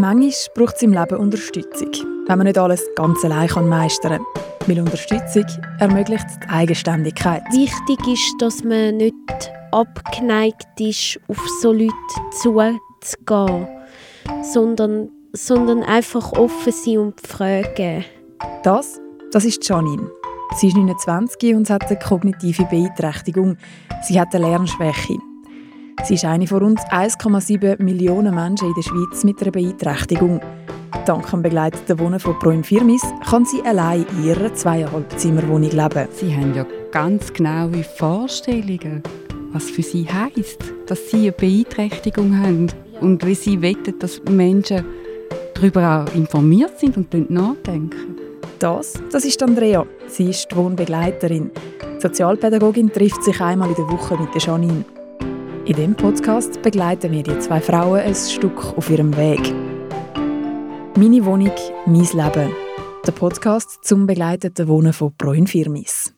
Manchmal braucht es im Leben Unterstützung, wenn man nicht alles ganz allein meistern kann. Weil Unterstützung ermöglicht die Eigenständigkeit. Wichtig ist, dass man nicht abgeneigt ist, auf so Leute zuzugehen, sondern, sondern einfach offen sein und fragen. Das, das ist Janine. Sie ist 29 und hat eine kognitive Beeinträchtigung. Sie hat eine Lernschwäche. Sie ist eine von rund 1,7 Millionen Menschen in der Schweiz mit einer Beeinträchtigung. Dank dem begleiteten Wohnen von Proin Firmis kann sie allein in ihrer zweieinhalb Zimmerwohnung leben. Sie haben ja ganz genaue Vorstellungen, was für sie heisst, dass sie eine Beeinträchtigung haben und wie sie wollen, dass Menschen darüber auch informiert sind und nachdenken. Das, das ist Andrea. Sie ist die Wohnbegleiterin. Die Sozialpädagogin trifft sich einmal in der Woche mit der Janine. In diesem Podcast begleiten wir die zwei Frauen ein Stück auf ihrem Weg. Meine Wohnung, mein Leben. Der Podcast zum begleiteten Wohnen von Proin Firmis.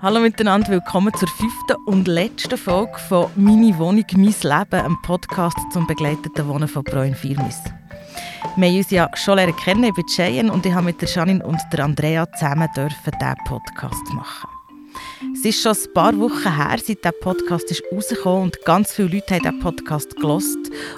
Hallo miteinander, willkommen zur fünften und letzten Folge von «Meine Wohnung, mein Leben», einem Podcast zum begleiteten Wohnen von Proin Firmis. Wir haben uns ja schon lernen kennen, ich bin Cheyenne und ich habe mit der Janine und der Andrea zusammen diesen Podcast machen. Es ist schon ein paar Wochen her, seit der Podcast ist und ganz viele Leute haben diesen Podcast gelost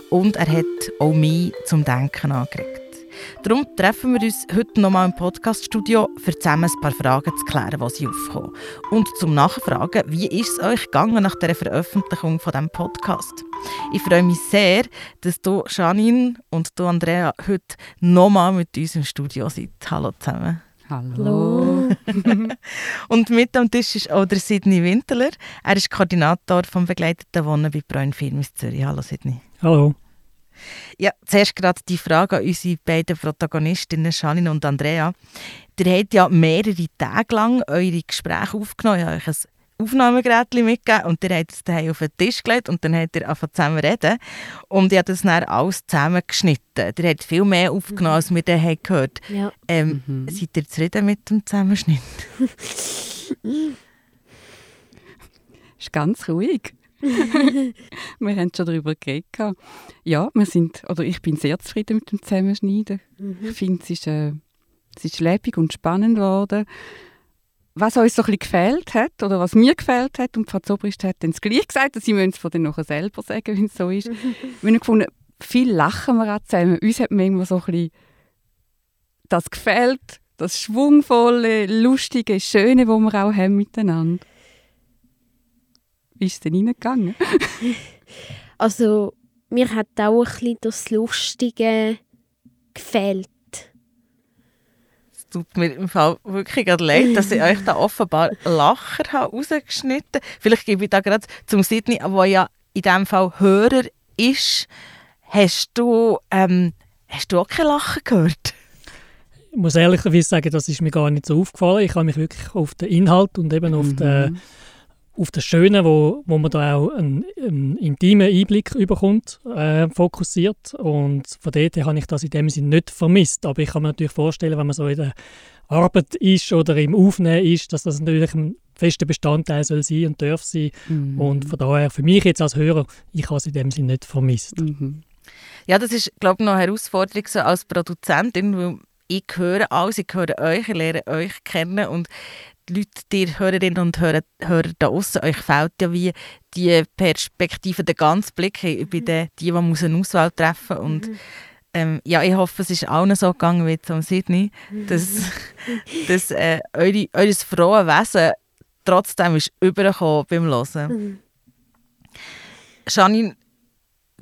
und er hat auch mich zum Denken angeregt. Darum treffen wir uns heute nochmal im Podcaststudio, um zusammen ein paar Fragen zu klären, die sie aufkommen. Und zum Nachfragen, wie ist es euch gegangen nach der Veröffentlichung von diesem Podcast? Ich freue mich sehr, dass du, Janine und du, Andrea, heute nochmal mit uns im Studio seid. Hallo zusammen. Hallo. und mit am Tisch ist auch der Sidney Winterler. Er ist Koordinator vom begleiteten Wohnen bei Braun Firmis Zürich. Hallo Sidney. Hallo. Ja, zuerst gerade die Frage an unsere beiden Protagonistinnen, Janine und Andrea. Ihr habt ja mehrere Tage lang eure Gespräche aufgenommen. Ich habe euch ein Aufnahmegerät mitgegeben und ihr habt es daheim auf den Tisch gelegt und dann habt ihr angefangen zusammen reden. Und ich habe das dann alles zusammengeschnitten. Ihr habt viel mehr aufgenommen, als wir dann gehört Ja. ähm, Mhm. Seid ihr zufrieden mit dem Zusammenschnitt? ist ganz ruhig. wir haben schon darüber geredet. Ja, wir sind, oder ich bin sehr zufrieden mit dem Zusammenschneiden. Ich finde, es ist, äh, es ist lebendig und spannend geworden. Was uns so ein bisschen gefehlt hat, oder was mir gefehlt hat, und Frau Zobrist hat dann das gleich gesagt, sie müssen es von dann nachher selber sagen, wenn es so ist. wir haben gefunden, viel lachen wir auch zusammen. Uns hat manchmal so ein bisschen das gefällt, das schwungvolle, lustige, schöne, wo wir auch haben miteinander. Wie ist es denn reingegangen? Also, mir hat auch ein bisschen das Lustige gefällt. Es tut mir im Fall wirklich gerade leid, dass ich euch da offenbar Lacher habe rausgeschnitten Vielleicht gebe ich da gerade zum Sidney, der ja in diesem Fall Hörer ist. Hast du, ähm, hast du auch kein Lachen gehört? Ich muss ehrlicherweise sagen, das ist mir gar nicht so aufgefallen. Ich habe mich wirklich auf den Inhalt und eben auf, den, auf das Schöne, wo, wo man da auch einen, einen intimen Einblick überkommt, äh, fokussiert. Und von dort her habe ich das in dem Sinne nicht vermisst. Aber ich kann mir natürlich vorstellen, wenn man so in der Arbeit ist oder im Aufnehmen ist, dass das natürlich ein fester Bestandteil soll sein und darf sein. Mhm. Und von daher, für mich jetzt als Hörer, ich habe es in dem Sinne nicht vermisst. Mhm. Ja, das ist, glaube ich, noch eine Herausforderung so als Produzentin, weil ich höre alles, ich höre euch, ich lerne euch kennen und die Leute, die Hörerinnen und Hörer, Hörer da außen, euch fehlt ja wie die Perspektive, der ganze Blick. Bin der, die, die muss eine Auswahl treffen und ähm, ja, ich hoffe, es ist allen so gegangen wie zum Sydney, dass, dass äh, eure, eures frohe Wesen trotzdem ist übergekommen beim Hören. Janine,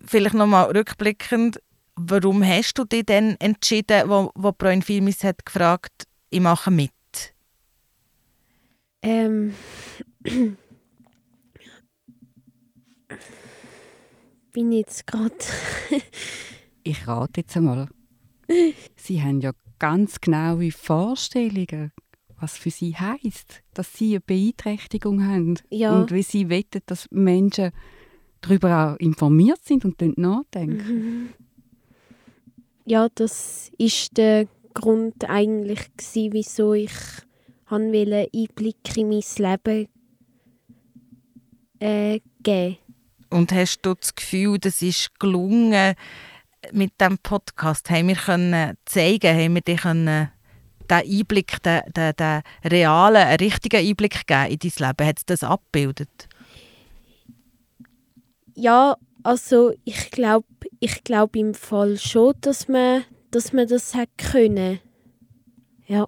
vielleicht nochmal rückblickend, warum hast du dich denn entschieden, wo, wo Proin Filmis hat gefragt, ich mache mit? Ähm. bin jetzt gerade. Ich rate jetzt einmal. Sie haben ja ganz genaue Vorstellungen, was für sie heisst, dass sie eine Beeinträchtigung haben Ja. und wie sie wollen, dass Menschen darüber auch informiert sind und nachdenken. Ja, das ist der Grund eigentlich, gewesen, wieso ich wollte Einblick in mein Leben äh, geben Und hast du das Gefühl, das ist gelungen, mit dem Podcast haben wir können zeigen, haben wir dir können den Einblick, den, den, den realen, einen richtigen Einblick geben in dein Leben? Hat es das abgebildet? Ja, also ich glaube ich glaub im Fall schon, dass man, dass man das hat können. Ja.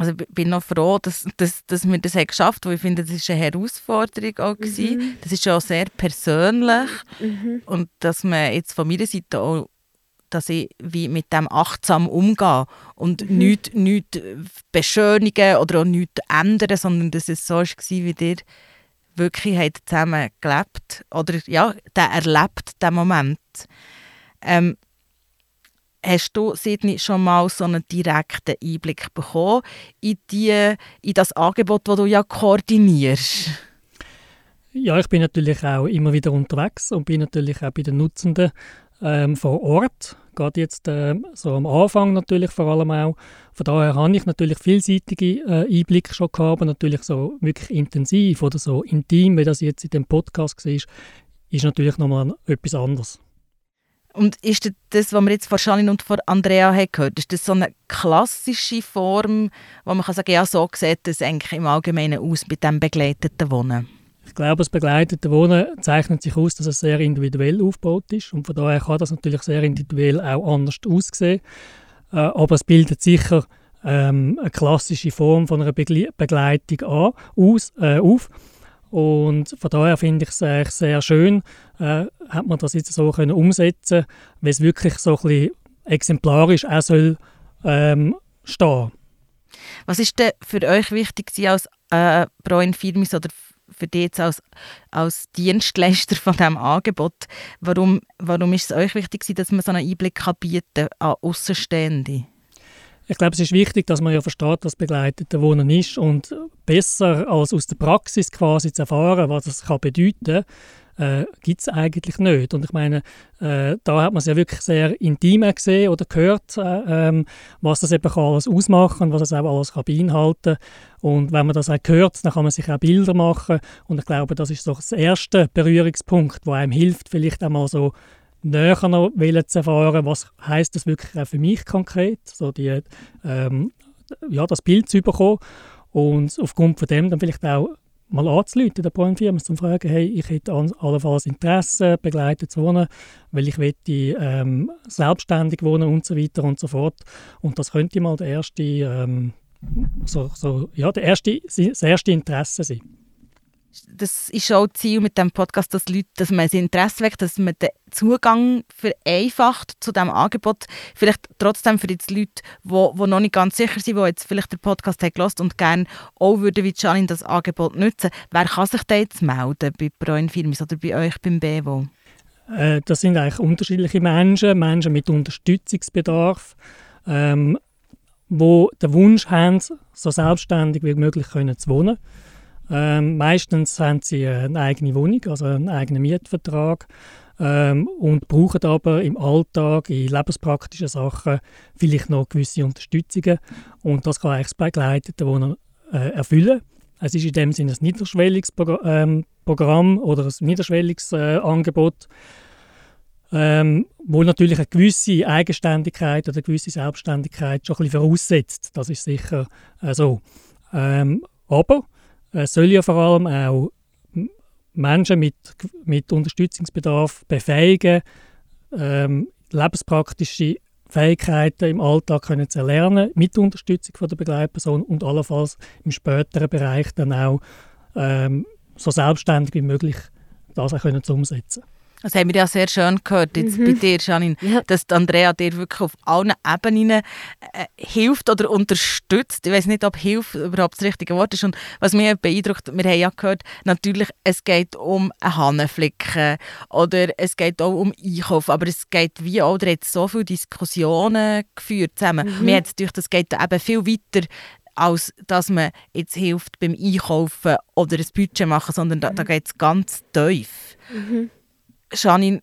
Also ich bin noch froh, dass, dass, dass wir das geschafft haben, weil ich finde, das war eine Herausforderung auch. Mhm. Das ist auch sehr persönlich mhm. und dass man jetzt von meiner Seite auch dass ich wie mit dem achtsam umgehe und mhm. nichts, nichts beschönigen oder auch nichts ändern, sondern dass es so war, wie ihr wirklich zusammen gelebt oder ja, der erlebt, den Moment. Ähm, hast du, Sidney, schon mal so einen direkten Einblick bekommen in, die, in das Angebot, das du ja koordinierst? Ja, ich bin natürlich auch immer wieder unterwegs und bin natürlich auch bei den Nutzenden ähm, vor Ort. Gerade jetzt äh, so am Anfang natürlich vor allem auch. Von daher habe ich natürlich vielseitige äh, Einblicke schon gehabt, aber natürlich so wirklich intensiv oder so intim, wie das jetzt in dem Podcast war, ist natürlich nochmal etwas anderes. Und ist das, was wir jetzt von Janine und von Andrea haben gehört, ist das so eine klassische Form, wo man kann sagen, ja, so sieht das eigentlich im Allgemeinen aus mit dem begleiteten Wohnen? Ich glaube, das begleitete Wohnen zeichnet sich aus, dass es sehr individuell aufgebaut ist und von daher kann das natürlich sehr individuell auch anders aussehen. Äh, aber es bildet sicher ähm, eine klassische Form von einer Begle Begleitung an, aus, äh, auf. Und von daher finde ich es eigentlich sehr schön, äh, hat man das jetzt so können umsetzen, weil es wirklich so ein bisschen exemplarisch auch soll ähm, stehen. Was ist denn für euch wichtig als äh, Pro Firmis oder für dich jetzt als, als Dienstleister von diesem Angebot? Warum, warum ist es euch wichtig, dass man so einen Einblick kann bieten an Außenstehende? Ich glaube, es ist wichtig, dass man ja versteht, was begleitete Wohnen ist und besser als aus der Praxis quasi zu erfahren, was das kann bedeuten äh, gibt es eigentlich nicht. Und ich meine, äh, da hat man es ja wirklich sehr intim gesehen oder gehört, äh, ähm, was das eben kann alles ausmachen was es auch alles kann beinhalten Und wenn man das auch hört, dann kann man sich auch Bilder machen. Und ich glaube, das ist so das erste Berührungspunkt, wo einem hilft, vielleicht einmal so näher noch zu erfahren, was heißt das wirklich für mich konkret, so die, ähm, ja, das Bild zu bekommen und aufgrund von dem dann vielleicht auch mal anzuleiten, der Branchenfirma, um zu fragen, hey, ich hätte allenfalls Interesse, begleitet zu wohnen, weil ich möchte ähm, selbstständig wohnen und so weiter und so fort. Und das könnte mal der erste, ähm, so, so, ja, der erste, das erste Interesse sein das ist auch das Ziel mit dem Podcast, dass, Leute, dass man das Interesse weckt, dass man den Zugang vereinfacht zu diesem Angebot. Vielleicht trotzdem für die Leute, die, noch nicht ganz sicher sind, die jetzt vielleicht den Podcast haben gehört und gerne auch würden wie Janine das Angebot nutzen. Wer kann sich da jetzt melden bei Proin Firmis oder bei euch beim BEWO? Äh, das sind eigentlich unterschiedliche Menschen, Menschen mit Unterstützungsbedarf, ähm, wo den Wunsch haben, so selbstständig wie möglich können zu wohnen ähm, meistens haben sie eine eigene Wohnung, also einen eigenen Mietvertrag ähm, und brauchen aber im Alltag, in lebenspraktischen Sachen vielleicht noch gewisse Unterstützungen und das kann eigentlich das begleitete Wohnen äh, erfüllen. Es ist in dem Sinne ein niederschwelliges ähm, Programm oder ein niederschwelliges äh, Angebot, ähm, wo natürlich eine gewisse Eigenständigkeit oder eine gewisse Selbstständigkeit schon ein bisschen voraussetzt. Das ist sicher äh, so. Ähm, aber äh, soll ja vor allem auch Menschen mit, mit Unterstützungsbedarf befähigen, ähm, lebenspraktische Fähigkeiten im Alltag können zu erlernen, mit Unterstützung von der Begleitperson und allenfalls im späteren Bereich dann auch ähm, so selbstständig wie möglich das auch können zu umsetzen. Das haben wir ja sehr schön gehört jetzt mhm. bei dir, Janine, ja. dass Andrea dir wirklich auf allen Ebenen äh, hilft oder unterstützt. Ich weiß nicht, ob Hilfe überhaupt das richtige Wort ist. Und was mich beeindruckt, wir haben ja gehört, natürlich, es geht um einen Hannenflicken oder es geht auch um Einkauf, aber es geht wie auch, da hat so viele Diskussionen geführt zusammen. Mhm. Mir hat es das geht eben viel weiter als dass man jetzt hilft beim Einkaufen oder ein Budget machen, sondern da, da mhm. geht es ganz tief. Mhm. Janine,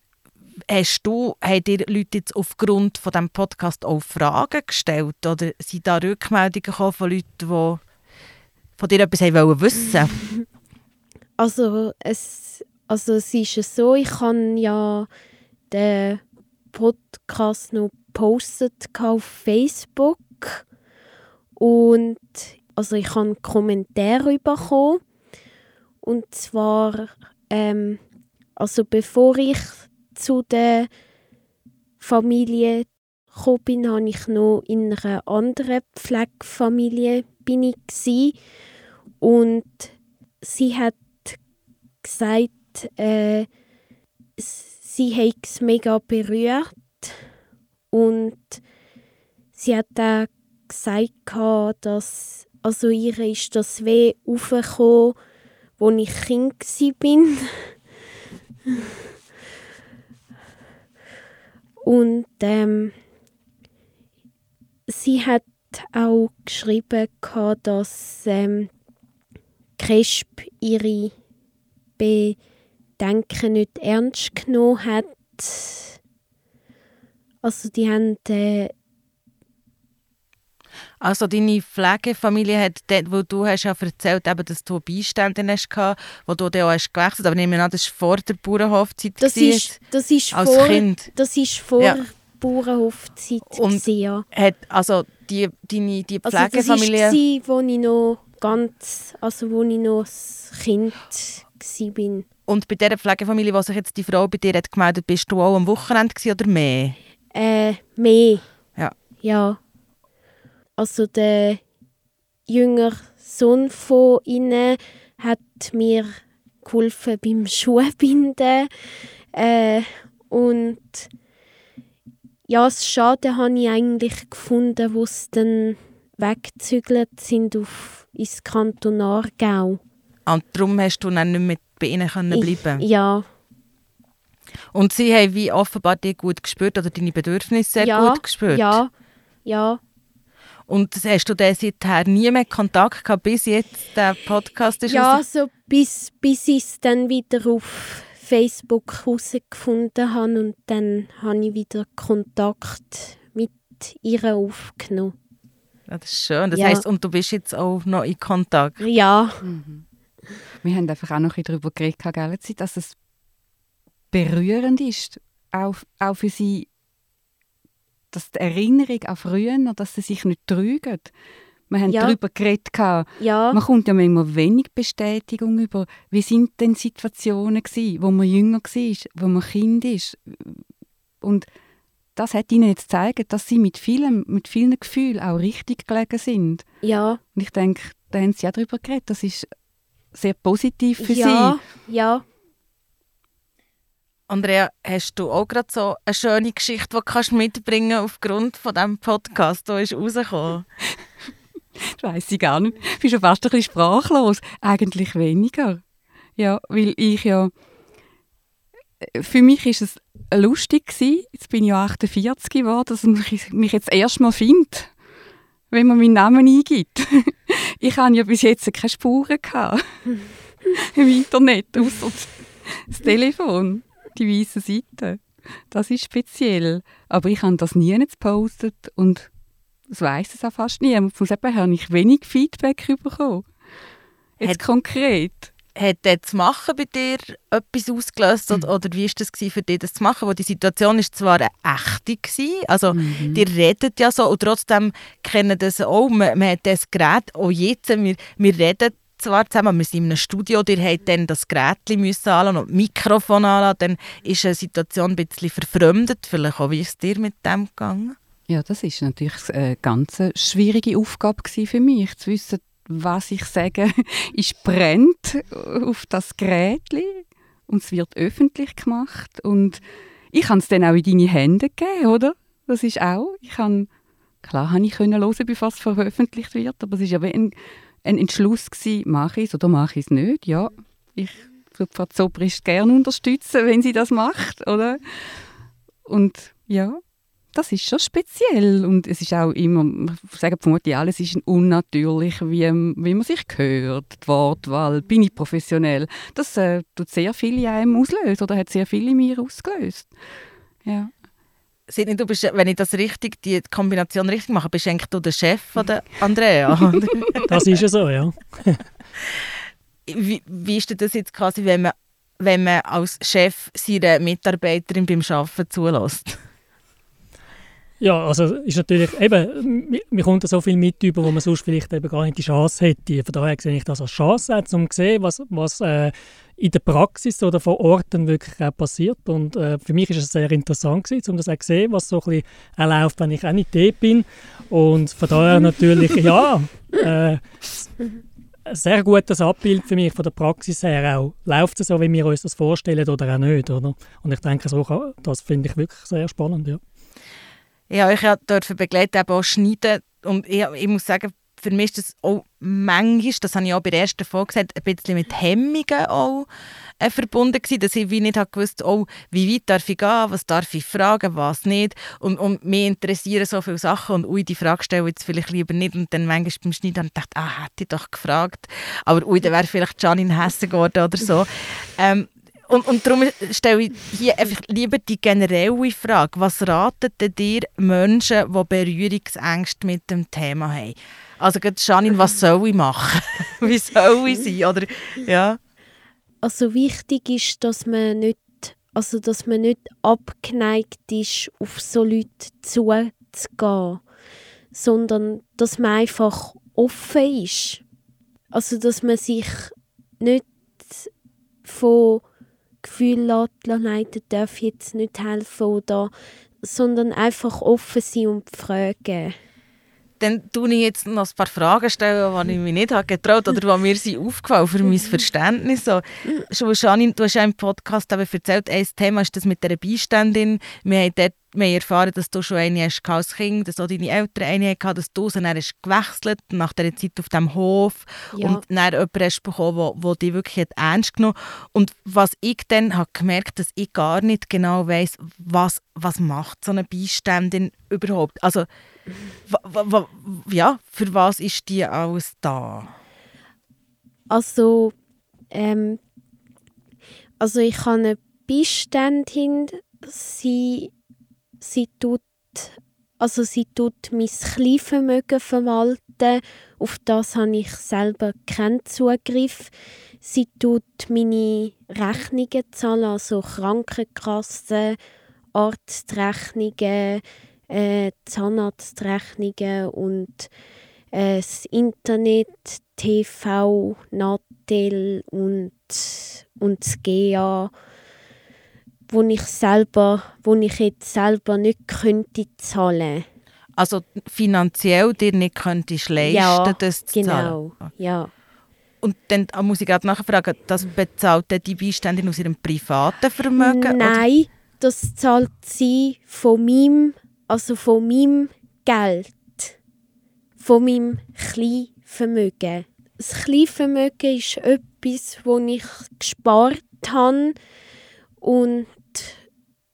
hast du, haben dir Leute jetzt aufgrund von diesem Podcast auch Fragen gestellt? Oder sind da Rückmeldungen gekommen von Leuten, die von dir etwas wollen wissen? Also es, also es ist so, ich kann ja den Podcast noch gepostet auf Facebook. Und also ich habe einen Kommentar bekommen. Und zwar ähm, also bevor ich zu der Familie gekommen bin, habe ich noch in einer anderen Pflegefamilie bin ich und sie hat gesagt, äh, sie hat es mega berührt und sie hat auch gesagt, dass also ihr ist das weh aufgekommen, als ich Kind war. Und ähm, sie hat auch geschrieben, dass ähm, Cresp ihre Bedenken nicht ernst genommen hat. Also die haben äh, also deine Pflegefamilie hat, dort, wo du hast ja erzählt, eben, dass du Beiständin hast, wo du dann auch hast gewechselt aber nehmen an, das war vor der Bauernhofzeit. Das ist, das ist als vor, Kind. Das ist vor ja. Bauernhofzeit. Und gewesen, ja. hat, also die, deine, die Pflegefamilie... Also das war, wo ich noch ganz, also wo ich noch ein Kind war. Und bei dieser Pflegefamilie, wo sich jetzt die Frau bei dir hat gemeldet bist du auch am Wochenende oder mehr? Äh, mehr. Ja. Ja. Also der jüngere Sohn von ihnen hat mir geholfen beim Schuhbinden äh, und ja, das Schade habe ich eigentlich gefunden, wo sie dann weggezügelt sind auf, ins Kanton Aargau. Und darum hast du dann nicht mehr bei ihnen können bleiben ich, Ja. Und sie haben wie offenbar dich gut gespürt oder deine Bedürfnisse sehr ja, gut gespürt? Ja, ja. Und hast du dann seither nie mehr Kontakt gehabt, bis jetzt der Podcast ist? Ja, so bis, bis ich es dann wieder auf Facebook herausgefunden habe und dann habe ich wieder Kontakt mit ihr aufgenommen. Ja, das ist schön. Das ja. heisst, und du bist jetzt auch noch in Kontakt? Ja. Mhm. Wir haben einfach auch noch darüber geredet, dass es berührend ist, auch, auch für sie, dass die Erinnerung an früher, dass sie sich nicht trügen. Wir haben ja. darüber geredet. Ja. Man kommt ja manchmal wenig Bestätigung über, wie sind denn Situationen gewesen, wo man jünger war, wo man Kind ist. Und das hat ihnen jetzt gezeigt, dass sie mit, vielem, mit vielen Gefühlen auch richtig gelegen sind. Ja. Und ich denke, da haben sie auch darüber geredet. Das ist sehr positiv für ja. sie. Ja, Andrea, hast du auch gerade so eine schöne Geschichte, die kannst mitbringen aufgrund von diesem Podcast, der ist rausgekommen? das weiss ich gar nicht. Ich bin schon fast ein bisschen sprachlos. Eigentlich weniger. Ja, weil ich ja... Für mich war es lustig gewesen. Jetzt bin ich ja 48 geworden, dass ich mich jetzt erstmal finde, wenn man meinen Namen eingibt. ich hatte ja bis jetzt keine Spuren im Internet, außer das Telefon die weiße Seite. Das ist speziell. Aber ich habe das nie gepostet und das weiß es auch fast niemand. Von dem habe ich wenig Feedback bekommen. Jetzt hat, konkret. Hat das Machen bei dir etwas ausgelöst oder, oder wie war das für dich, das zu machen? Wo die Situation ist zwar eine echte war, also mhm. die redet ja so und trotzdem kennen das auch, man, man hat das Gerät, auch jetzt, wir, wir reden zwar zusammen, wir sind in einem Studio, ihr habt dann das Gerät müssen anlassen und das Mikrofon anlassen, dann ist eine Situation ein bisschen verfremdet. Vielleicht auch, wie ist es dir mit dem gegangen? Ja, das ist natürlich eine ganz schwierige Aufgabe für mich, zu wissen, was ich sage, ist brennt auf das Gerät und es wird öffentlich gemacht und ich kann es dann auch in deine Hände geben, oder? Das ist auch, ich kann, klar habe ich können hören, bevor es veröffentlicht wird, aber es ist aber ein ein Entschluss gewesen, mache ich es oder mache ich es nicht. Ja, ich würde Frau Zobrist gerne unterstützen, wenn sie das macht, oder? Und ja, das ist schon speziell und es ist auch immer, ich sage vermutlich alles ist unnatürlich, wie, wie man sich hört, die Wortwahl, bin ich professionell. Das äh, tut sehr viel in einem auslösen oder hat sehr viel in mir ausgelöst. Ja. Sidney, du bist, wenn ich das richtig, die Kombination richtig mache, bist eigentlich du der Chef von der Andrea. das ist ja so, ja. wie, wie ist das jetzt quasi, wenn man, wenn man als Chef seine Mitarbeiterin beim Arbeiten zulässt? Ja, also ist natürlich eben, man kommt so viel mit über, wo man sonst vielleicht eben gar nicht die Chance hätte. Von daher sehe ich das als Chance, um zu sehen, was, was äh, in der Praxis oder vor Ort dann wirklich auch passiert. Und äh, für mich ist es sehr interessant gewesen, um das auch zu sehen, was so ein bisschen läuft, wenn ich auch nicht dort bin. Und von daher natürlich, ja, äh, ein sehr gutes Abbild für mich von der Praxis her auch. Läuft es so, wie wir uns das vorstellen oder auch nicht, oder? Und ich denke, so kann, das finde ich wirklich sehr spannend, ja. Ja, ich durfte begleiten, eben auch schneiden und ich, ich muss sagen, für mich ist das auch manchmal, das habe ich auch bei der ersten Folge gesagt, ein bisschen mit Hemmungen auch äh, verbunden gewesen, dass ich wie nicht habe gewusst, oh, wie weit darf ich gehen, was darf ich fragen, was nicht. Und, und mich interessieren so viele Sachen und ui, die Frage stelle ich jetzt vielleicht lieber nicht. Und dann manchmal beim Schneiden dachte ich, ah, hätte ich doch gefragt. Aber ui, dann wäre vielleicht Janine Hessen geworden oder so. Ähm, und, und darum stelle ich hier einfach lieber die generelle Frage. Was raten dir Menschen, die Berührungsängste mit dem Thema haben? Also Janine, was soll ich machen? Wie soll ich sein? Oder, ja. Also wichtig ist, dass man nicht, also dass man nicht abgeneigt ist, auf so Leute zuzugehen, sondern dass man einfach offen ist. Also dass man sich nicht von Gefühl lässt, nein, der darf jetzt nicht helfen oder sondern einfach offen sein und fragen dann tue ich jetzt noch ein paar Fragen stellen, die ich mich nicht habe getraut oder die mir sind aufgefallen für mein Verständnis. So, schon Janine, du hast ja im Podcast eben erzählt, ein Thema ist das mit der Beiständin. Wir haben dort wir haben erfahren, dass du schon eine hast als Kind, dass auch deine Eltern eine hatten, dass du sie dann hast gewechselt nach dieser Zeit auf dem Hof ja. und dann jemanden hast bekommen, der dich wirklich ernst genommen hat. Und was ich dann habe gemerkt, dass ich gar nicht genau weiss, was, was macht so eine Beiständin überhaupt. Also ja, für was ist die alles da? Also, ähm, also ich habe eine Beiständin, sie, sie tut also sie tut mein Kleinvermögen verwalten, auf das habe ich selber keinen Zugriff. Sie tut meine Rechnungen zahlen, also Krankenkassen, Arztrechnungen, äh, Zahnarztrechnungen und äh, das Internet, TV, Nattel und, und das GA, wo ich selber, wo ich jetzt selber nicht könnte zahlen. Also finanziell dir nicht könntest leisten, ja, das zu genau, zahlen? ja. Und dann ah, muss ich gerade nachfragen, das bezahlt die Beiständin aus ihrem privaten Vermögen? Nein, oder? das zahlt sie von meinem also von meinem Geld, von meinem Kleinvermögen. Das Kleinvermögen ist etwas, das ich gespart habe und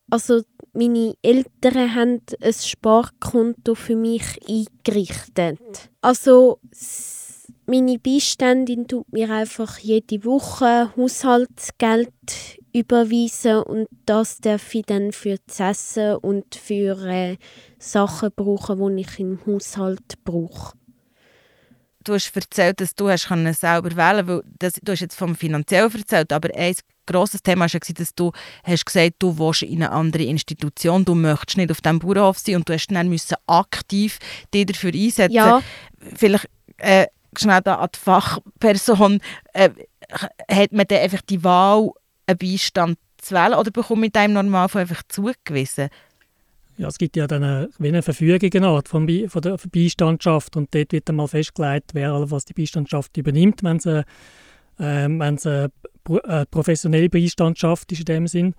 also meine Eltern haben ein Sparkonto für mich eingerichtet. Also meine Beiständin tut mir einfach jede Woche Haushaltsgeld überweisen und das darf ich dann für das Essen und für äh, Sachen brauchen, die ich im Haushalt brauche. Du hast erzählt, dass du hast selber wählen weil das, Du hast jetzt vom Finanziellen erzählt, aber ein grosses Thema war, dass du hast gesagt, du willst in eine andere Institution, du möchtest nicht auf diesem Bauernhof sein und du hast dann müssen aktiv dich dafür einsetzen. Ja. Vielleicht äh, schnell da an die Fachperson, äh, hat man dann einfach die Wahl, einen Beistand zu wählen oder bekommt man einem Normalfall einfach zugewiesen? Ja, es gibt ja dann eine, eine Verfügung Art von, von der Beistandschaft und dort wird dann mal festgelegt, wer was die Beistandschaft übernimmt, wenn es eine, äh, eine äh, professionelle Beistandschaft ist in dem Sinn.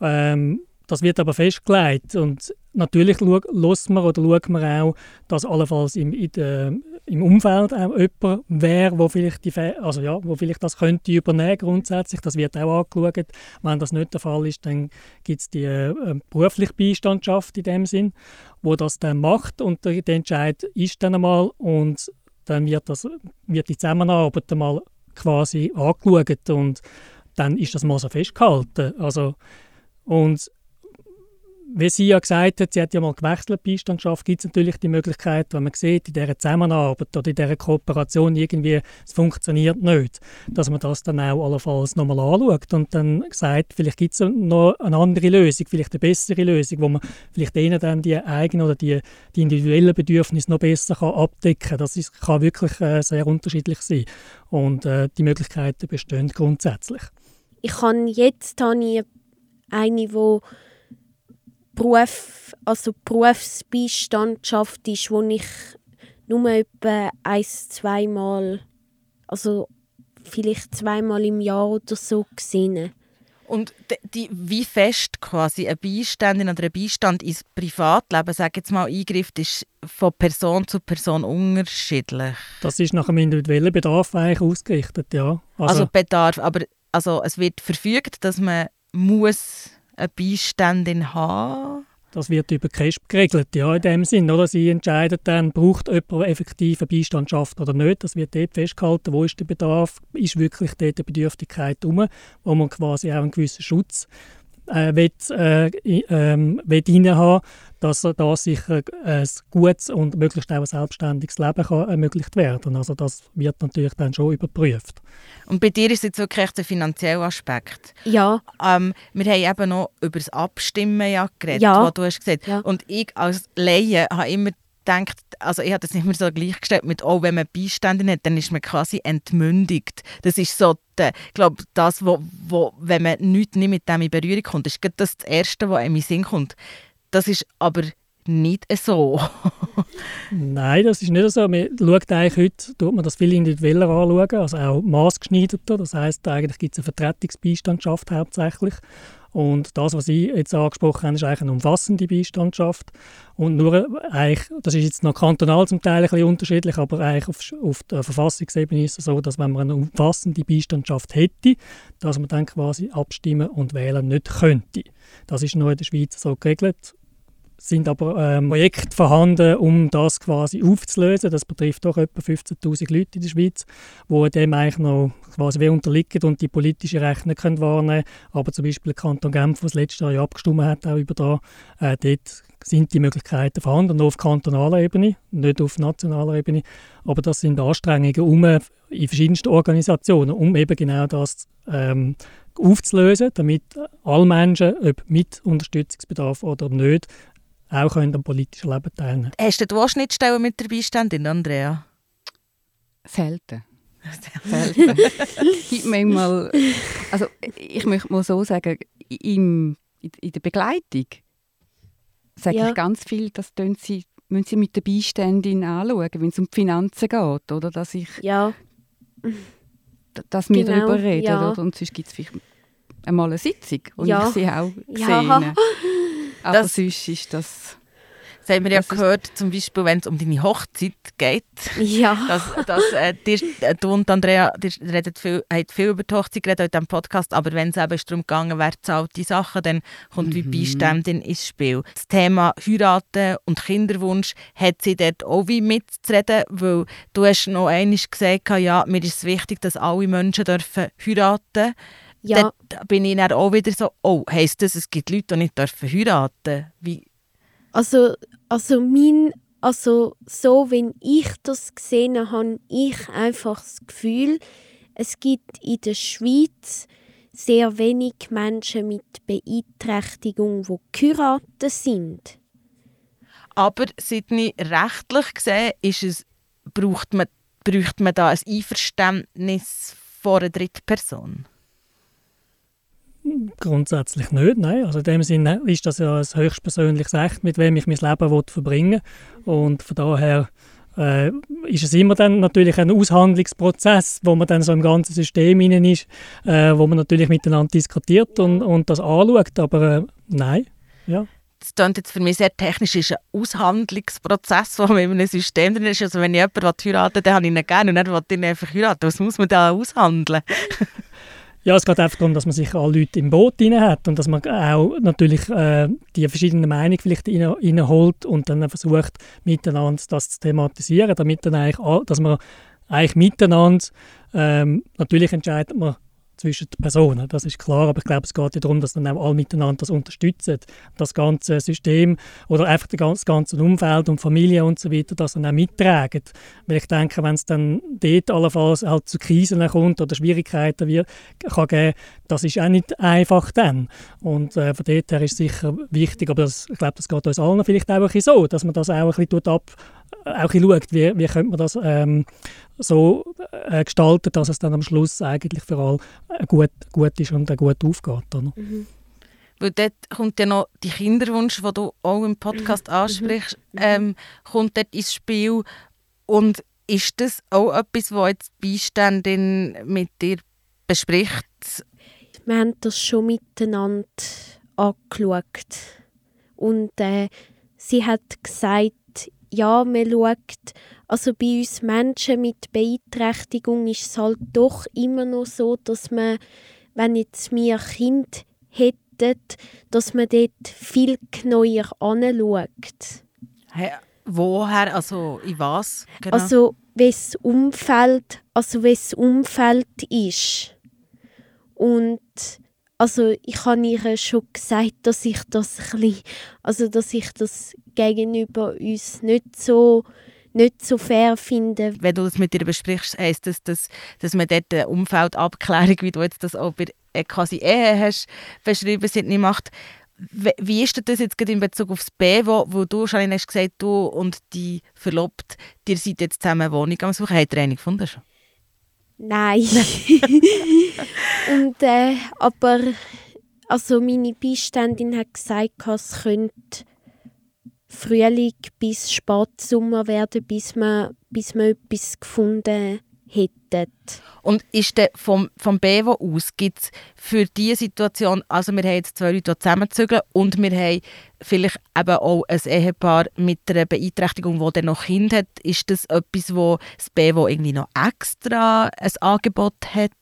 Ähm, das wird aber festgelegt und natürlich schaut man oder schaut man auch, dass allenfalls im, der, im Umfeld auch jemand wäre, wo vielleicht, die, also ja, wo vielleicht das könnte übernehmen grundsätzlich. Das wird auch angeschaut. Wenn das nicht der Fall ist, dann gibt es die äh, berufliche Beistandschaft in dem Sinn, wo das dann macht und der, der Entscheid ist dann einmal und dann wird, das, wird die Zusammenarbeit einmal quasi angeschaut und dann ist das mal so festgehalten. Also, und wie sie ja gesagt hat, sie hat ja mal gewechselt Beistandschaft, gibt es natürlich die Möglichkeit, wenn man sieht, in dieser Zusammenarbeit oder in dieser Kooperation irgendwie, es funktioniert nicht, dass man das dann auch allenfalls nochmal anschaut und dann sagt, vielleicht gibt es noch eine andere Lösung, vielleicht eine bessere Lösung, wo man vielleicht denen dann die eigenen oder die, die individuellen Bedürfnisse noch besser kann abdecken kann. Das ist, kann wirklich äh, sehr unterschiedlich sein und äh, die Möglichkeiten bestehen grundsätzlich. Ich habe jetzt habe eine, die Beruf, also Berufsbeistandschaft ist, wo ich nur etwa ein, zweimal, also vielleicht zweimal im Jahr oder so gesehen. Und die, wie fest quasi ein Beiständin oder ein Beistand ins Privatleben, sage jetzt mal, eingreift, ist von Person zu Person unterschiedlich? Das ist nach einem individuellen Bedarf eigentlich ausgerichtet, ja. Also, also Bedarf, aber also es wird verfügt, dass man muss eine Beiständin haben das wird über CRESP geregelt, ja, in dem Sinn. Oder? Sie entscheiden dann, braucht jemand effektiv eine Beistandschaft oder nicht. Das wird dort festgehalten, wo ist der Bedarf, ist wirklich dort eine Bedürftigkeit herum, wo man quasi auch einen gewissen Schutz äh, will, äh, ähm, will haben, dass da sicher ein gutes und möglichst auch ein selbstständiges Leben kann ermöglicht werden Also das wird natürlich dann schon überprüft. Und bei dir ist jetzt wirklich der finanzielle Aspekt. Ja. Ähm, wir haben eben noch über das Abstimmen ja geredet, ja. was du hast gesagt. Ja. Und ich als Laie habe immer gedacht, also ich habe das nicht mehr so gleichgestellt mit, oh, wenn man Beistände hat, dann ist man quasi entmündigt. Das ist so, ich glaube, das, wo, wo, wenn man nichts nicht mit dem in Berührung kommt, ist das das Erste, was in den Sinn kommt. Das ist aber nicht so. Nein, das ist nicht so. Man schaut eigentlich heute, tut man das viel individueller anschauen, also auch maßgeschneiderter. Das heißt, eigentlich gibt es eine Vertretungsbeistandschaft hauptsächlich. Und das, was Sie jetzt angesprochen haben, ist eigentlich eine umfassende Beistandschaft. Und nur eigentlich, das ist jetzt noch kantonal zum Teil ein bisschen unterschiedlich, aber eigentlich auf, auf der Verfassungsebene ist es so, dass wenn man eine umfassende Beistandschaft hätte, dass man dann quasi abstimmen und wählen nicht könnte. Das ist nur in der Schweiz so geregelt sind aber ähm, Projekte vorhanden, um das quasi aufzulösen. Das betrifft doch etwa 15'000 Leute in der Schweiz, die dem eigentlich noch quasi wie unterliegen und die politische nicht können wahrnehmen Aber zum Beispiel der Kanton Genf, der das letzte Jahr abgestimmt hat, auch über da, äh, dort sind die Möglichkeiten vorhanden, nur auf kantonaler Ebene, nicht auf nationaler Ebene. Aber das sind Anstrengungen um, äh, in verschiedensten Organisationen, um eben genau das ähm, aufzulösen, damit alle Menschen, ob mit Unterstützungsbedarf oder nicht, auch können am politischen Leben teilnehmen Hast du Schnittstellen mit der Beiständin, Andrea? Selten. Selten. Gibt manchmal, also ich möchte mal so sagen, im, in der Begleitung sage ja. ich ganz viel, das sie, müssen sie mit der Beiständin anschauen, wenn es um die Finanzen geht, oder? Dass ich, ja. dass wir genau. darüber reden, ja. oder? Und sonst gibt es vielleicht einmal eine Sitzung, wo ja. ich sie auch ja. Aber das, sonst ist das... Das haben wir ja gehört, zum Beispiel, wenn es um deine Hochzeit geht. Ja. Dass, dass, äh, dir, äh, du und Andrea dir redet viel, habt viel über die Hochzeit geredet in diesem Podcast, aber wenn es eben darum ging, wer zahlt die Sachen, dann kommt mhm. wie Beiständin ins Spiel. Das Thema Heiraten und Kinderwunsch hat sie dort auch wie mitzureden, weil du hast noch einmal gesagt, ja, mir ist es wichtig, dass alle Menschen dürfen heiraten dürfen. Ja. Dort bin ich dann auch wieder so, oh, heisst das, es gibt Leute, die nicht dürfen heiraten Wie? Also, also, mein, also so, wenn ich das gesehen habe, habe ich einfach das Gefühl, es gibt in der Schweiz sehr wenig Menschen mit Beeinträchtigung, die geheiratet sind. Aber Sidney, rechtlich gesehen ist es, braucht, man, braucht man da ein Einverständnis von einer Drittperson? Grundsätzlich nicht, nein. Also in dem Sinne ist das ja ein höchstpersönliches Recht, mit dem ich mein Leben will verbringen will. Und von daher äh, ist es immer dann natürlich ein Aushandlungsprozess, wo man dann so im ganzen System hinein ist, äh, wo man natürlich miteinander diskutiert und, und das anschaut, aber äh, nein, ja. Das klingt jetzt für mich sehr technisch, ist ein Aushandlungsprozess, wo man in einem System drin ist. Also wenn ich jemanden heiraten will, dann habe ich ihn gerne und dann will ich ihn einfach heiraten. Was muss man da aushandeln? Ja, es geht einfach darum, dass man sich alle Leute im Boot rein hat und dass man auch natürlich äh, die verschiedenen Meinungen vielleicht reinholt und dann versucht, miteinander das zu thematisieren, damit dann eigentlich, dass man eigentlich miteinander, ähm, natürlich entscheidet man zwischen den Personen. Das ist klar, aber ich glaube, es geht ja darum, dass dann auch alle miteinander das unterstützen. Das ganze System oder einfach das ganze Umfeld und Familie und so weiter, das dann auch mittragen. Weil ich denke, wenn es dann dort allenfalls halt zu Krisen kommt oder Schwierigkeiten wird, kann geben, das ist auch nicht einfach dann. Und äh, von dort her ist es sicher wichtig, aber das, ich glaube, das geht uns allen vielleicht auch ein bisschen so, dass man das auch ein bisschen ab, auch ein bisschen schaut, wie, wie könnte man das ähm, so äh, gestalten, dass es dann am Schluss eigentlich für alle äh, gut, gut ist und gut aufgeht. Oder? Mhm. Weil dort kommt ja noch die Kinderwunsch, den du auch im Podcast mhm. ansprichst, mhm. ähm, kommt dort ins Spiel. Und ist das auch etwas, was jetzt die Beiständin mit dir bespricht? Wir haben das schon miteinander angeschaut. Und äh, sie hat gesagt, ja, man schaut, also bei uns Menschen mit Beeinträchtigung ist es halt doch immer noch so, dass man, wenn jetzt wir Kind hätten, dass man dort viel genauer anschaut. Hey, woher, also in was? Genau? Also, wes Umfeld, also wes Umfeld ist. Und also ich habe ihr schon gesagt, dass ich das bisschen, also dass ich das gegenüber uns nicht so nicht so fair finde. Wenn du das mit ihr besprichst, heisst das, dass, dass man dort eine Umfeldabklärung, wie du jetzt das auch bei äh, quasi Ehe hast, beschrieben sind, nicht macht. Wie ist das jetzt in Bezug aufs B, wo, wo du schon hast gesagt, du und die Verlobte, ihr seid jetzt zusammen eine Wohnung am Suchen, habt ihr eine gefunden schon? Nein. und, äh, aber also meine Beiständin hat gesagt, es könnte Frühling bis Spätsommer werden, bis man, bis man etwas gefunden hätten. Und ist der vom, vom Bevo aus, gibt es für diese Situation, also wir haben jetzt zwei Leute, die zusammenzügeln und wir haben vielleicht eben auch ein Ehepaar mit einer Beeinträchtigung, das dann noch Kind hat, ist das etwas, wo das Bevo irgendwie noch extra ein Angebot hat,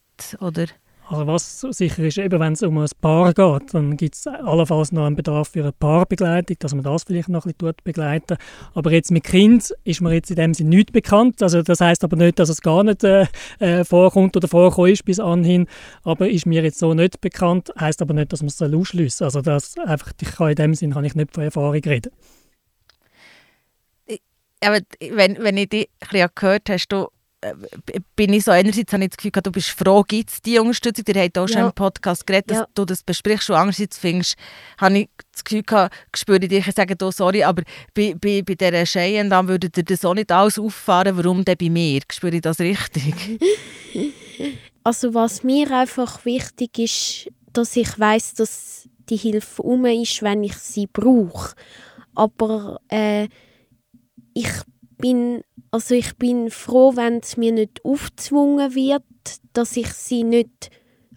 oder? Also was sicher ist, eben wenn es um ein Paar geht, dann gibt es allenfalls noch einen Bedarf für eine Paarbegleitung, dass man das vielleicht noch ein bisschen begleiten Aber jetzt mit Kind ist mir jetzt in dem Sinne nicht bekannt. Also das heißt aber nicht, dass es gar nicht äh, äh, vorkommt oder vorkommen ist bis anhin. Aber ist mir jetzt so nicht bekannt, heißt aber nicht, dass man es ausschliessen soll. Also das einfach, ich kann in dem Sinne kann ich nicht von Erfahrung reden. Aber wenn, wenn ich dich ein bisschen gehört hast, du bin ich so, einerseits habe ich das Gefühl, du bist froh, gibt es diese Unterstützung, ihr habt auch schon im Podcast geredet, dass ja. du das besprichst und andererseits findest, habe ich das Gefühl gehabt, spüre dich, ich sage, oh, sorry, aber bei, bei, bei dieser Cheyenne, dann würdet ihr das auch nicht alles auffahren, warum denn bei mir? Spüre ich das richtig? Also was mir einfach wichtig ist, dass ich weiß, dass die Hilfe um ist, wenn ich sie brauche. Aber äh, ich bin also ich bin froh, wenn es mir nicht aufgezwungen wird, dass ich sie nicht,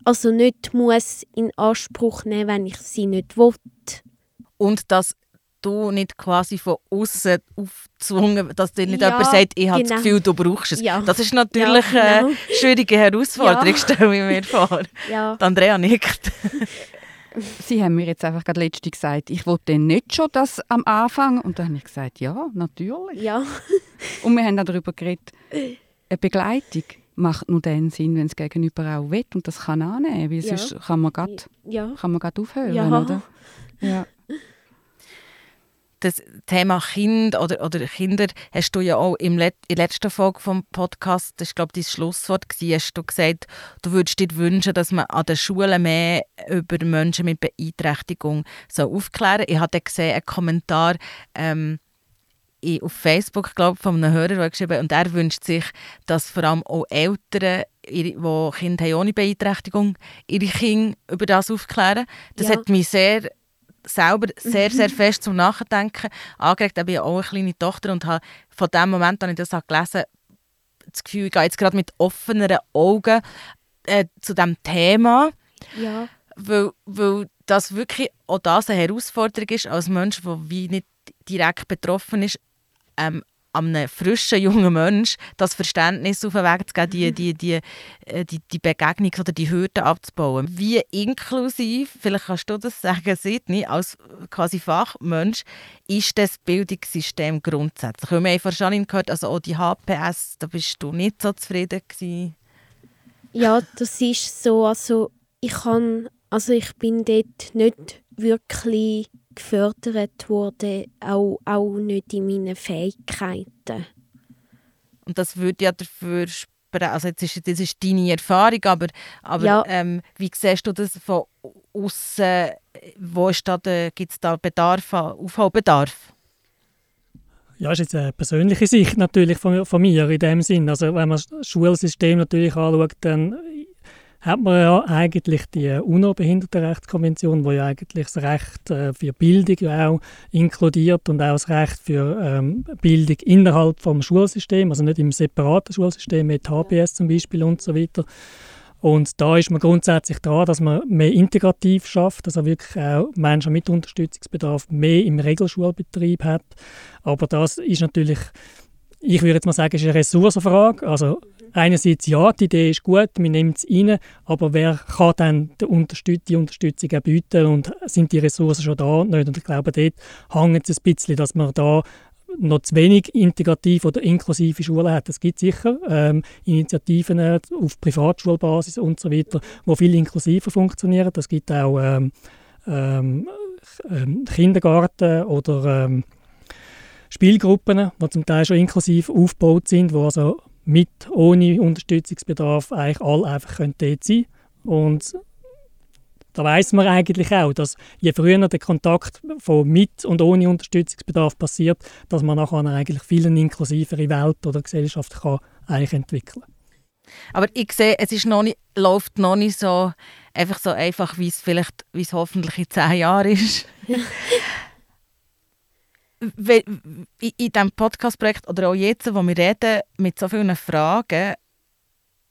also nicht muss in Anspruch nehmen, wenn ich sie nicht will. Und dass du nicht quasi von außen aufgezwungen, dass dir nicht ja, jemand sagt, ich habe genau. das Gefühl, du brauchst es. Ja. Das ist natürlich ja, genau. eine schwierige Herausforderung, ja. stelle ich mir vor. Ja. Andrea nickt. Sie haben mir jetzt einfach gerade letzte gesagt, ich wollte nicht schon das am Anfang. Und dann habe ich gesagt, ja, natürlich. Ja. und wir haben auch darüber geredet, eine Begleitung macht nur dann Sinn, wenn es gegenüber auch will und das kann annehmen, weil ja. sonst kann man gerade ja. aufhören, ja. oder? Ja das Thema Kind oder, oder Kinder hast du ja auch im Let in der letzten Folge vom Podcast, das ist glaube ich dein Schlusswort gewesen, hast du gesagt, du würdest dir wünschen, dass man an den Schulen mehr über Menschen mit Beeinträchtigung so aufklären. Ich hatte gesehen einen Kommentar ähm, auf Facebook, glaube von einem Hörer, der geschrieben und er wünscht sich, dass vor allem auch Eltern, die Kinder ohne Beeinträchtigung, ihre Kinder über das aufklären. Das ja. hat mich sehr selber sehr, sehr mhm. fest zum Nachdenken angeregt. Ich habe auch eine kleine Tochter und habe von dem Moment, als ich das gelesen habe, das Gefühl, ich gehe jetzt gerade mit offeneren Augen äh, zu diesem Thema. Ja. Weil, weil das wirklich auch das eine Herausforderung ist, als Mensch, der wie nicht direkt betroffen ist, ähm, einem frischen, jungen Mensch das Verständnis auf den Weg zu geben, die, die, die, äh, die, die Begegnung oder die Hürden abzubauen. Wie inklusiv, vielleicht kannst du das sagen, Sidney, als quasi Fachmensch, ist das Bildungssystem grundsätzlich? wir haben von Janine gehört, also auch die HPS, da bist du nicht so zufrieden gewesen. Ja, das ist so. Also ich kann, also ich bin dort nicht wirklich gefördert worden, auch, auch nicht in meinen Fähigkeiten. Und das würde ja dafür sprechen, also jetzt ist, das ist deine Erfahrung, aber, aber Ja. ähm, wie siehst du das von außen? Wo ist da, gibt es da Bedarf, Aufholbedarf? Ja, ist jetzt eine persönliche Sicht natürlich von, von mir in dem Sinn. Also wenn man das Schulsystem natürlich anschaut, dann hat man ja eigentlich die UNO-Behindertenrechtskonvention, wo ja eigentlich das Recht äh, für Bildung ja auch inkludiert und auch das Recht für ähm, Bildung innerhalb vom Schulsystem, also nicht im separaten Schulsystem mit HBS zum Beispiel und so weiter. Und da ist man grundsätzlich dran, dass man mehr integrativ schafft, also wirklich auch Menschen mit Unterstützungsbedarf mehr im Regelschulbetrieb hat. Aber das ist natürlich, ich würde jetzt mal sagen, ist eine Ressourcenfrage. Also einerseits ja, die Idee ist gut, man nimmt es rein, aber wer kann dann die, Unterstüt die Unterstützung bieten und sind die Ressourcen schon da? Nicht. Und ich glaube, dort hängt es ein bisschen, dass man da noch zu wenig integrativ oder inklusive Schulen hat. Es gibt sicher ähm, Initiativen äh, auf Privatschulbasis und so weiter, wo viel inklusiver funktionieren. Es gibt auch ähm, ähm, ähm, Kindergarten oder ähm, Spielgruppen, die zum Teil schon inklusiv aufgebaut sind, wo also mit, ohne Unterstützungsbedarf eigentlich alle einfach können dort sein Und da weiß man eigentlich auch, dass je früher der Kontakt von mit und ohne Unterstützungsbedarf passiert, dass man nachher eine eigentlich viel eine inklusivere Welt oder Gesellschaft kann eigentlich entwickeln Aber ich sehe, es ist noch nicht, läuft noch nicht so einfach so einfach, wie es vielleicht, wie es hoffentlich in zehn Jahren ist. In, diesem Podcast-Projekt oder auch jetzt, wo wir reden, mit so vielen Fragen,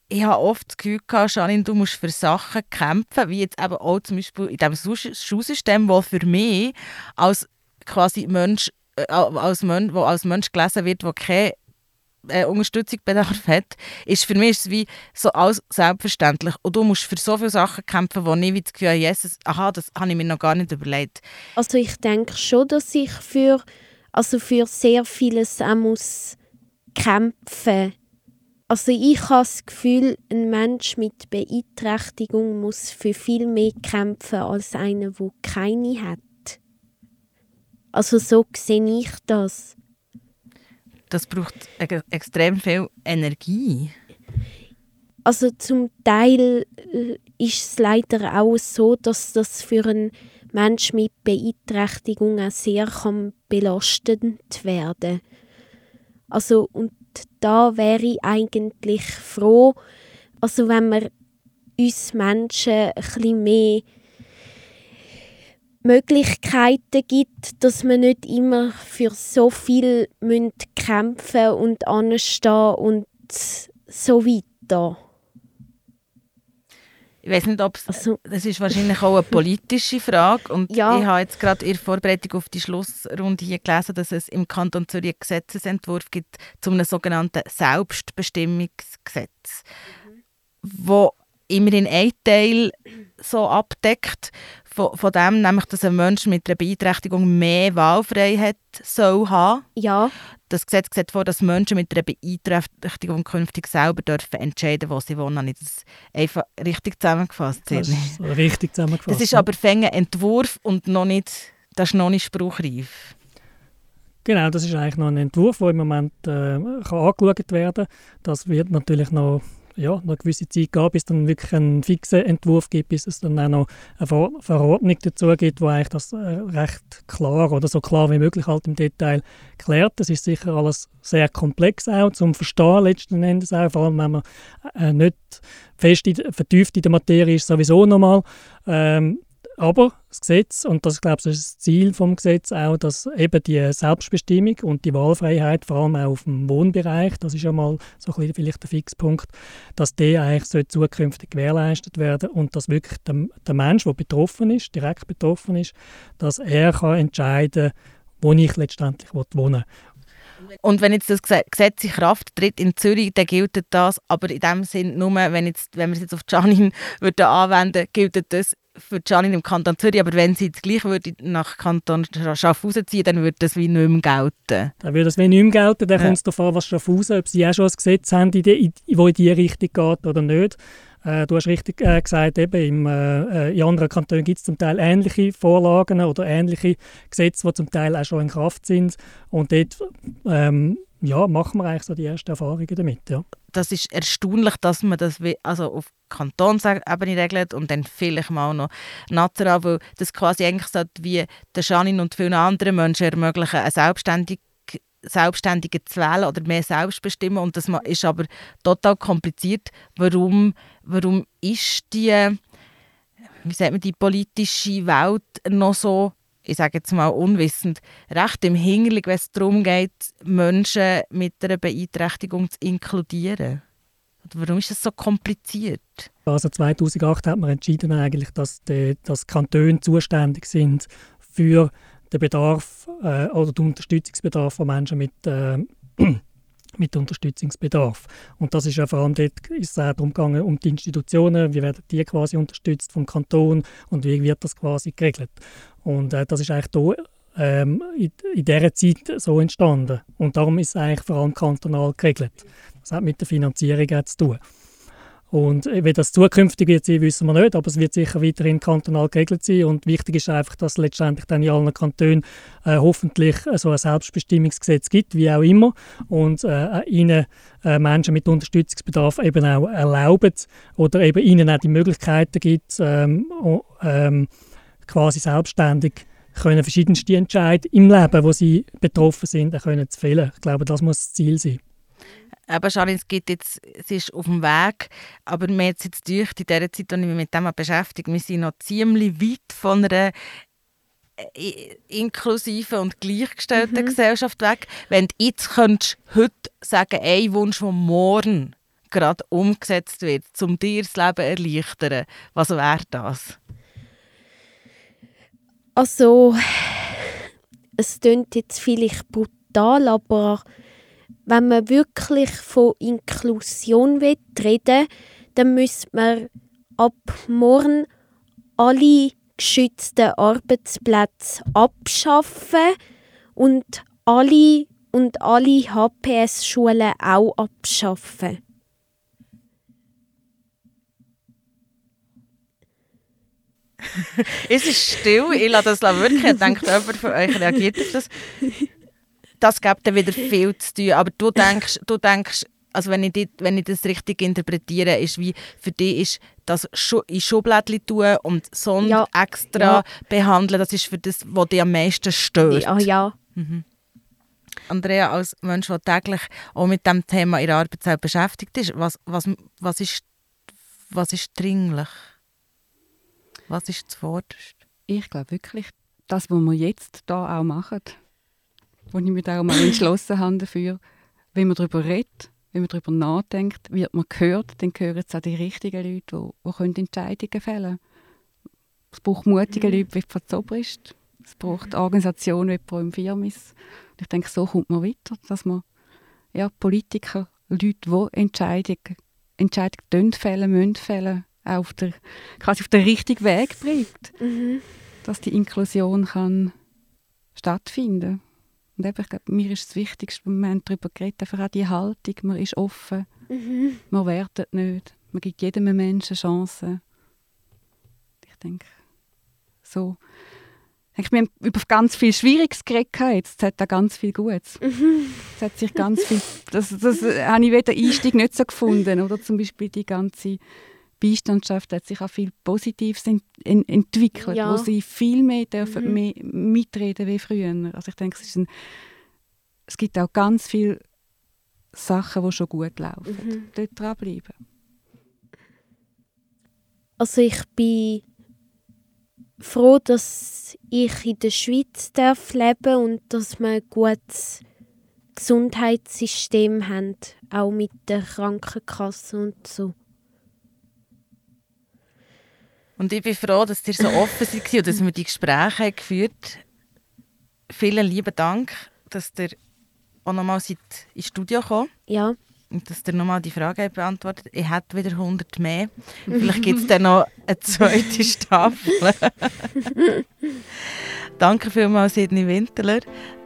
ich habe oft das Gefühl gehabt, Janine, du musst für Sachen kämpfen, wie jetzt eben auch zum Beispiel in diesem Schulsystem, wo für mich als quasi Mensch, äh, als Mensch, wo als Mensch gelesen wird, der keine äh, Unterstützung bedarf hat, ist für mich ist wie so alles selbstverständlich. Und du musst für so viele Sachen kämpfen, wo ich wie das Gefühl habe, aha, das habe ich mir noch gar nicht überlegt. Also ich denke schon, dass ich für, also für sehr vieles auch muss kämpfen Also ich habe das Gefühl, ein Mensch mit Beeinträchtigung muss für viel mehr kämpfen als einer, der keine hat. Also so sehe ich das. Das braucht e extrem viel Energie. Also zum Teil äh, ist es leider auch so, dass das für einen Mensch mit Beeinträchtigung auch sehr kann belastend werden. Also und da wäre ich eigentlich froh, also wenn man uns Menschen ein bisschen mehr Möglichkeiten gibt, dass wir nicht immer für so viel kämpfen und anstehen und so weiter. Ich weiß nicht, ob es Also, Das ist wahrscheinlich auch eine politische Frage. Und Ja. ich habe jetzt gerade in der Vorbereitung auf die Schlussrunde hier gelesen, dass es im Kanton Zürich einen Gesetzesentwurf gibt zu einem sogenannten Selbstbestimmungsgesetz, wo immerhin ein Teil so abdeckt von, von dem, nämlich, dass ein Mensch mit einer Beeinträchtigung mehr Wahlfreiheit soll haben. ja, Das Gesetz sieht vor, dass Menschen mit einer Beeinträchtigung künftig selber dürfen entscheiden, wo sie wohnen. Ich das einfach richtig zusammengefasst? Das ist richtig zusammengefasst. Das ist aber fänge Entwurf und noch nicht, das ist noch nicht spruchreif. Genau, das ist eigentlich noch ein Entwurf, der im Moment äh, kann angeschaut werden kann. Das wird natürlich noch, ja, eine gewisse Zeit gehen, bis dann wirklich einen fixen Entwurf gibt, bis es dann auch noch eine Ver Verordnung dazu gibt, wo eigentlich das äh, recht klar oder so klar wie möglich halt im Detail klärt. Das ist sicher alles sehr komplex auch zum Verstehen letzten Endes auch, vor allem wenn man äh, nicht fest in, vertieft in der Materie ist, sowieso nochmal. Ähm, aber das Gesetz, und das glaube ich, ist das Ziel vom Gesetz auch, dass eben die Selbstbestimmung und die Wahlfreiheit, vor allem auch auf dem Wohnbereich, das ist ja mal so ein bisschen vielleicht der Fixpunkt, dass der eigentlich zukünftig gewährleistet werden und dass wirklich der, der Mensch, der betroffen ist, direkt betroffen ist, dass er kann entscheiden wo ich letztendlich wohnen will. Und wenn jetzt das Gese- Gesetz in Kraft tritt in Zürich, dann gilt das, aber in dem Sinn nur, wenn, jetzt, wenn wir es jetzt auf Janine anwenden, gilt das für Janine im Kanton Zürich, aber wenn sie jetzt gleich würde nach Kanton Schaffhausen ziehen, dann würde das wie nicht mehr gelten. Dann würde es wie nicht mehr gelten, dann Ja. kommt es darauf an, was Schaffhausen, ob sie auch schon ein Gesetz haben, in die, in, wo in diese Richtung geht oder nicht. Äh, du hast richtig äh, gesagt, eben im, äh, äh in anderen Kantonen gibt es zum Teil ähnliche Vorlagen oder ähnliche Gesetze, die zum Teil auch schon in Kraft sind. Und dort ähm, ja, machen wir eigentlich so die ersten Erfahrungen damit. Ja. Das ist erstaunlich, dass man das also auf Kantonsebene regelt und dann vielleicht mal noch national, weil das quasi eigentlich so wie der Janine und vielen anderen Menschen ermöglichen, eine selbstständige Selbstständige zu wählen oder mehr selbstbestimmen und das ist aber total kompliziert. Warum, warum ist die, wie sagt man, die politische Welt noch so ich sage jetzt mal unwissend, recht im Hintergrund, wenn es darum geht, Menschen mit einer Beeinträchtigung zu inkludieren? Warum ist das so kompliziert? Also 2008 hat man entschieden eigentlich, dass die dass Kantone zuständig sind für den Bedarf äh, oder den Unterstützungsbedarf von Menschen mit äh, mit Unterstützungsbedarf. Und das ist ja vor allem dort ist es auch darum gegangen, um die Institutionen, wie werden die quasi unterstützt vom Kanton und wie wird das quasi geregelt. Und äh, das ist eigentlich hier ähm, in, in dieser Zeit so entstanden. Und darum ist es eigentlich vor allem kantonal geregelt. Das hat mit der Finanzierung zu tun. Und äh, wie das zukünftig wird sein, wissen wir nicht, aber es wird sicher weiterhin kantonal geregelt sein. Und wichtig ist einfach, dass letztendlich dann in allen Kantonen äh, hoffentlich äh, so ein Selbstbestimmungsgesetz gibt, wie auch immer, und äh, ihnen äh, Menschen mit Unterstützungsbedarf eben auch erlauben oder eben ihnen auch die Möglichkeiten gibt, ähm, ähm, quasi selbstständig können verschiedenste Entscheidungen im Leben, wo sie betroffen sind, können zu fällen. Ich glaube, das muss das Ziel sein. Aber Charlene, es, gibt jetzt, es ist auf dem Weg, aber wir jetzt, jetzt durch in dieser Zeit, als ich mich mit dem beschäftige, wir sind noch ziemlich weit von einer äh, inklusiven und gleichgestellten mhm. Gesellschaft weg. Wenn du jetzt könntest, heute sagen, ein Wunsch, der morgen gerade umgesetzt wird, um dir das Leben zu erleichtern, was wäre das? Also, es klingt jetzt vielleicht brutal, aber wenn man wirklich von Inklusion reden will, dann müsste man ab morgen alle geschützten Arbeitsplätze abschaffen und alle und alle HPS-Schulen auch abschaffen. es ist still, ich lasse das wirklich. Ich denke, jemand von euch reagiert auf das das gibt dann wieder viel zu tun. Aber du denkst, du denkst also wenn ich, die, wenn ich das richtig interpretiere, ist wie für dich ist das in Schubladen tun und Sonne ja. extra ja. behandeln, das ist für das, was dich am meisten stört. Ja, ja. Mhm. Andrea, als Mensch, der täglich auch mit dem Thema ihrer Arbeitszeit beschäftigt ist, was, was, was, ist, was ist dringlich? Was ist zuvorderst? Ich glaube wirklich, das, was wir jetzt da auch machen, wo ich mich auch mal entschlossen habe dafür. Wenn man darüber redet, wenn man darüber nachdenkt, wird man gehört, dann gehören es auch die richtigen Leute, die, die Entscheidungen fällen können. Es braucht mutige mhm. Leute wie Frau Zobrist. Es braucht Organisationen wie Pro Firmis. Ich denke, so kommt man weiter, dass man ja, Politiker, Leute, die Entscheidungen, Entscheidungen fällen, müssen fällen, auch auf der, quasi auf den richtigen Weg bringt. Mhm. Dass die Inklusion kann stattfinden kann. Und eben, ich glaube, mir ist das Wichtigste, wir haben darüber geredet, einfach auch die Haltung, man ist offen, mhm. man wertet nicht, man gibt jedem Menschen Chancen. Ich denke, so. Ich wir haben über ganz viel Schwieriges geredet jetzt, es hat da ganz viel Gutes. Mhm. Es hat sich ganz viel, das, das habe ich weder Einstieg nicht so gefunden, oder zum Beispiel die ganze Beistandschaft hat sich auch viel Positives ent ent entwickelt, ja. wo sie viel mehr dürfen mhm. mehr mitreden wie früher. Also ich denke, es, ein, es gibt auch ganz viele Sachen, die schon gut laufen. Mhm. Dort dranbleiben. Also ich bin froh, dass ich in der Schweiz darf leben und dass wir ein gutes Gesundheitssystem haben, auch mit der Krankenkasse und so. Und ich bin froh, dass ihr so offen seid und dass wir die Gespräche geführt haben. Vielen lieben Dank, dass ihr auch nochmal ins Studio gekommen Ja. Und dass ihr nochmal die Frage beantwortet Ich hätte wieder 100 mehr. Vielleicht gibt es dann noch eine zweite Staffel. Danke vielmals, Sidney Winterler.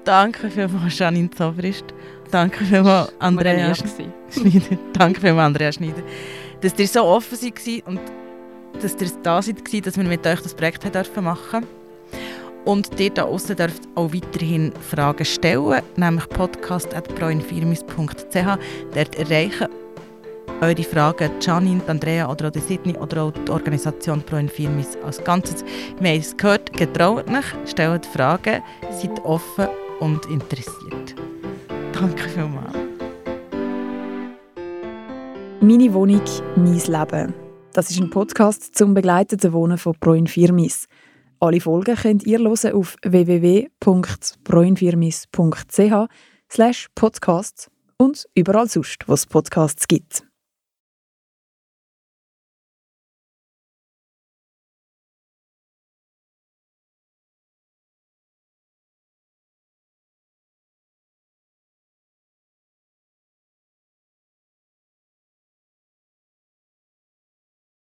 Danke vielmals, Janine Zobrist. Danke vielmals, Andrea Schneider. Danke vielmals, Andrea Schneider. dass ihr so offen seid und dass ihr da seid, dass wir mit euch das Projekt machen dürfen. Und ihr da außen dürft auch weiterhin Fragen stellen, nämlich podcast.proinfirmis.ch. Dort erreichen eure Fragen Janine, Andrea oder auch die Sydney oder auch die Organisation Pro Infirmis als Ganzes. Wir haben es gehört, getraut euch, stellt Fragen, seid offen und interessiert. Danke vielmals. Meine Wohnung, mein Leben. Das ist ein Podcast zum begleiteten Wohnen von Pro Infirmis. Alle Folgen könnt ihr hören auf www.proinfirmis.ch slash podcast und überall sonst, wo es Podcasts gibt.